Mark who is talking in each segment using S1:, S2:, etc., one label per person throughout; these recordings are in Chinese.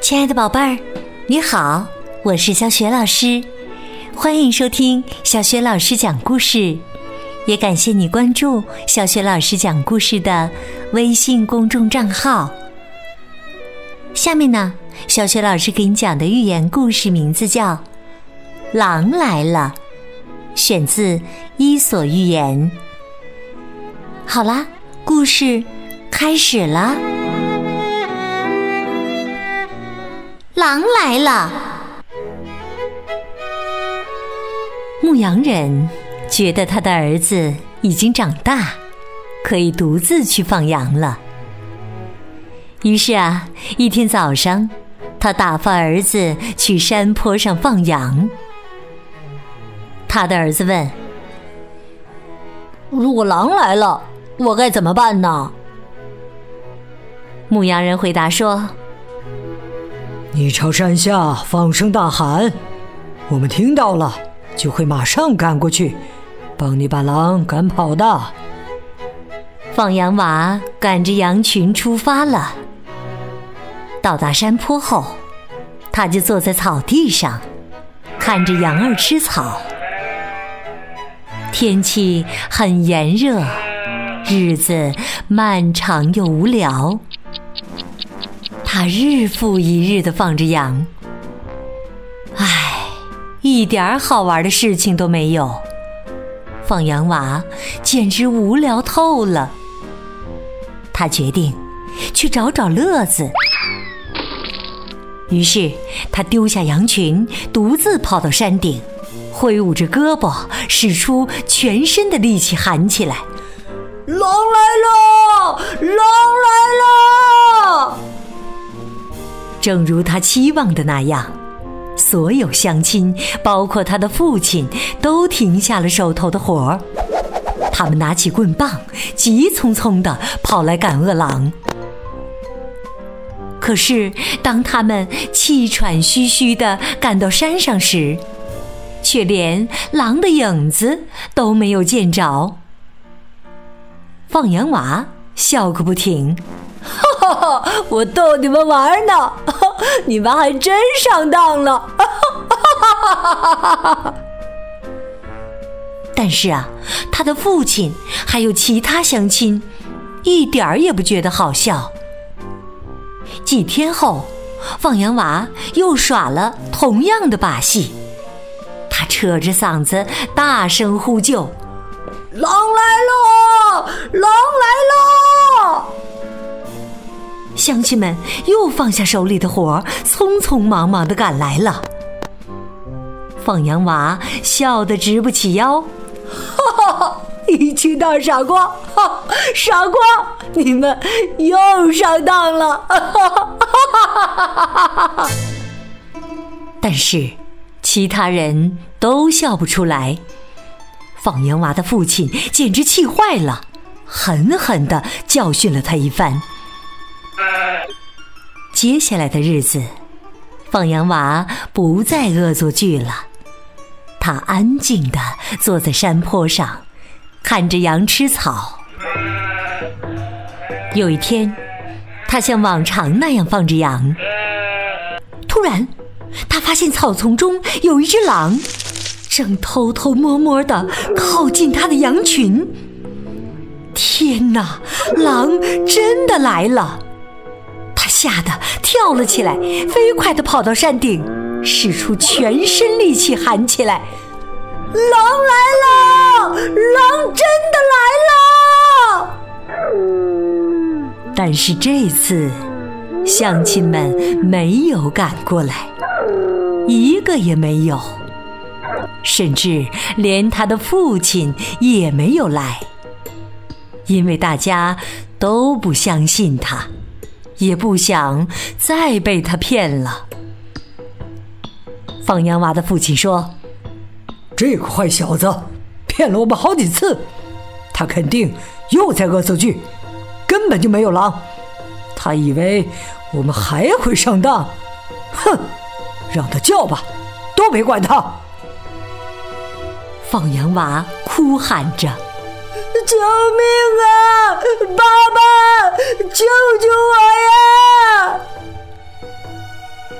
S1: 亲爱的宝贝儿，你好，我是小雪老师，欢迎收听小雪老师讲故事，也感谢你关注小雪老师讲故事的微信公众账号。下面呢，小雪老师给你讲的寓言故事名字叫《狼来了》，选自《伊索寓言》。好啦，故事开始了。狼来了！牧羊人觉得他的儿子已经长大，可以独自去放羊了。于是啊，一天早上，他打发儿子去山坡上放羊。他的儿子问：“
S2: 如果狼来了，我该怎么办呢？”
S1: 牧羊人回答说。
S3: 你朝山下放声大喊，我们听到了，就会马上赶过去，帮你把狼赶跑的。
S1: 放羊娃赶着羊群出发了。到达山坡后，他就坐在草地上，看着羊儿吃草。天气很炎热，日子漫长又无聊。他日复一日的放着羊，唉，一点好玩的事情都没有。放羊娃简直无聊透了。他决定去找找乐子。于是他丢下羊群，独自跑到山顶，挥舞着胳膊，使出全身的力气，喊起来：“
S2: 狼来了！狼来了！”
S1: 正如他期望的那样，所有乡亲，包括他的父亲，都停下了手头的活儿。他们拿起棍棒，急匆匆地跑来赶饿狼。可是，当他们气喘吁吁地赶到山上时，却连狼的影子都没有见着。放羊娃笑个不停。
S2: 哈哈哈，我逗你们玩呢，你们还真上当了。
S1: 但是啊，他的父亲还有其他乡亲，一点儿也不觉得好笑。几天后，放羊娃又耍了同样的把戏，他扯着嗓子大声呼救：“
S2: 狼来了！
S1: 乡亲们又放下手里的活，匆匆忙忙的赶来了。放羊娃笑得直不起腰，
S2: 哈哈！一群大傻瓜，哈！傻瓜，你们又上当了！哈哈哈
S1: 哈但是其他人都笑不出来。放羊娃的父亲简直气坏了，狠狠的教训了他一番。接下来的日子，放羊娃不再恶作剧了。他安静地坐在山坡上，看着羊吃草。有一天，他像往常那样放着羊，突然，他发现草丛中有一只狼，正偷偷摸摸地靠近他的羊群。天哪，狼真的来了！吓得跳了起来，飞快地跑到山顶，使出全身力气喊起来：“
S2: 狼来了！狼真的来了！”
S1: 但是这次，乡亲们没有赶过来，一个也没有，甚至连他的父亲也没有来，因为大家都不相信他。也不想再被他骗了。放羊娃的父亲说：“
S3: 这个坏小子骗了我们好几次，他肯定又在恶作剧，根本就没有狼。他以为我们还会上当，哼！让他叫吧，都别管他。”
S1: 放羊娃哭喊着：“
S2: 救命啊！爸爸，救救我呀！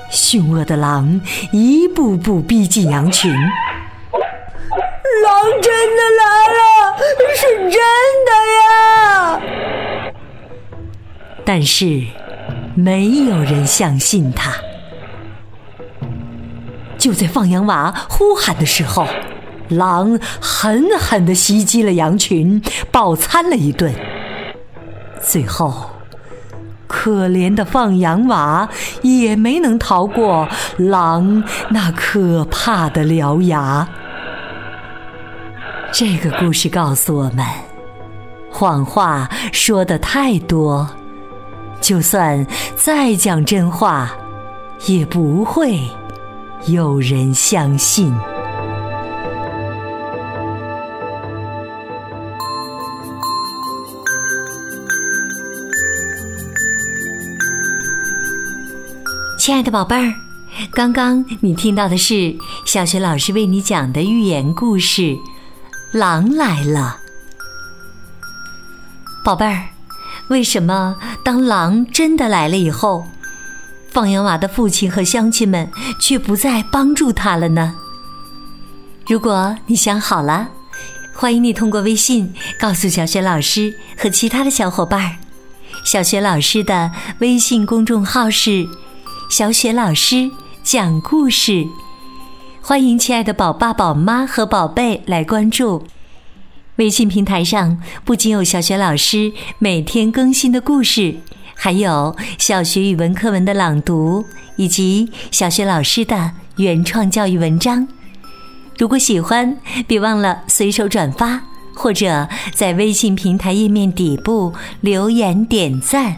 S1: 凶恶的狼一步步逼近羊群，
S2: 狼真的来了，是真的呀！
S1: 但是没有人相信他。就在放羊娃呼喊的时候，狼狠狠地袭击了羊群，饱餐了一顿。最后，可怜的放羊娃也没能逃过狼那可怕的獠牙。这个故事告诉我们：谎话说的太多，就算再讲真话，也不会。有人相信。亲爱的宝贝儿，刚刚你听到的是小学老师为你讲的寓言故事《狼来了》。宝贝儿，为什么当狼真的来了以后？放羊娃的父亲和乡亲们却不再帮助他了呢。如果你想好了，欢迎你通过微信告诉小雪老师和其他的小伙伴。小雪老师的微信公众号是“小雪老师讲故事”，欢迎亲爱的宝爸宝妈和宝贝来关注。微信平台上不仅有小雪老师每天更新的故事。还有小学语文课文的朗读，以及小学老师的原创教育文章。如果喜欢，别忘了随手转发，或者在微信平台页面底部留言点赞。